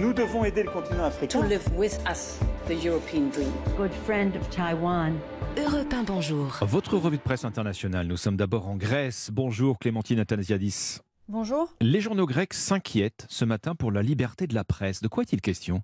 Nous devons aider le continent africain. To live with us the European dream. Good friend of Taiwan. Europe 1, bonjour. Votre revue de presse internationale. Nous sommes d'abord en Grèce. Bonjour Clémentine Athanasiadis. Bonjour. Les journaux grecs s'inquiètent ce matin pour la liberté de la presse. De quoi est-il question?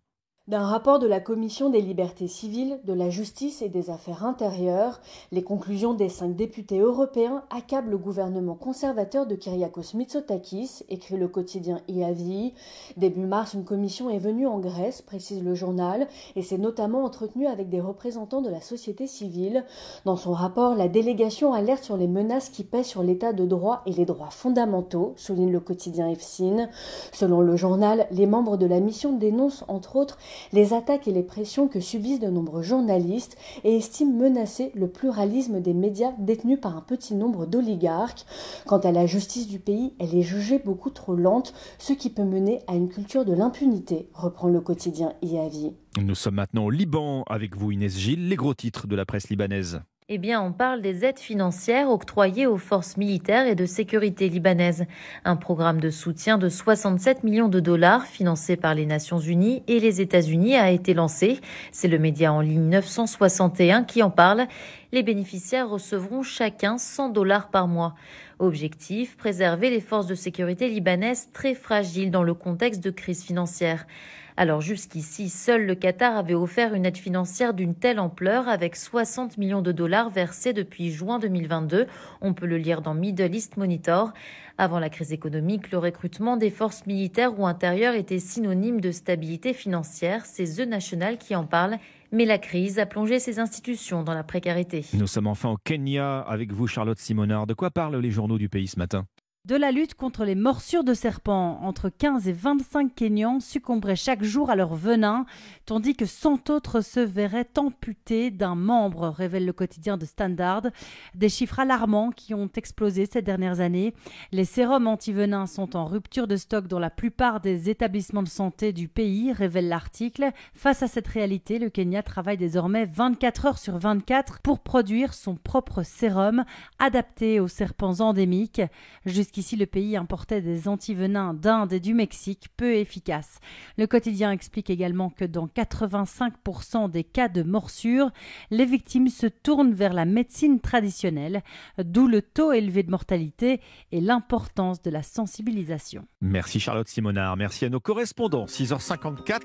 D'un rapport de la Commission des libertés civiles, de la justice et des affaires intérieures, les conclusions des cinq députés européens accablent le gouvernement conservateur de Kyriakos Mitsotakis, écrit le quotidien IAVI. Début mars, une commission est venue en Grèce, précise le journal, et s'est notamment entretenue avec des représentants de la société civile. Dans son rapport, la délégation alerte sur les menaces qui pèsent sur l'état de droit et les droits fondamentaux, souligne le quotidien EFSIN. Selon le journal, les membres de la mission dénoncent entre autres les attaques et les pressions que subissent de nombreux journalistes et estiment menacer le pluralisme des médias détenus par un petit nombre d'oligarques. Quant à la justice du pays, elle est jugée beaucoup trop lente, ce qui peut mener à une culture de l'impunité, reprend le quotidien IAVI. Nous sommes maintenant au Liban avec vous Inès Gilles, les gros titres de la presse libanaise. Eh bien, on parle des aides financières octroyées aux forces militaires et de sécurité libanaises. Un programme de soutien de 67 millions de dollars financé par les Nations Unies et les États-Unis a été lancé. C'est le média en ligne 961 qui en parle. Les bénéficiaires recevront chacun 100 dollars par mois. Objectif, préserver les forces de sécurité libanaises très fragiles dans le contexte de crise financière. Alors jusqu'ici, seul le Qatar avait offert une aide financière d'une telle ampleur avec 60 millions de dollars versés depuis juin 2022. On peut le lire dans Middle East Monitor. Avant la crise économique, le recrutement des forces militaires ou intérieures était synonyme de stabilité financière. C'est The National qui en parle. Mais la crise a plongé ces institutions dans la précarité. Nous sommes enfin au Kenya avec vous, Charlotte Simonard. De quoi parlent les journaux du pays ce matin? De la lutte contre les morsures de serpents. Entre 15 et 25 Kenyans succomberaient chaque jour à leur venin, tandis que 100 autres se verraient amputés d'un membre, révèle le quotidien de Standard. Des chiffres alarmants qui ont explosé ces dernières années. Les sérums anti-venins sont en rupture de stock dans la plupart des établissements de santé du pays, révèle l'article. Face à cette réalité, le Kenya travaille désormais 24 heures sur 24 pour produire son propre sérum adapté aux serpents endémiques. Ici, le pays importait des antivenins d'Inde et du Mexique peu efficaces. Le quotidien explique également que dans 85% des cas de morsure, les victimes se tournent vers la médecine traditionnelle, d'où le taux élevé de mortalité et l'importance de la sensibilisation. Merci Charlotte Simonard, merci à nos correspondants. 6h54.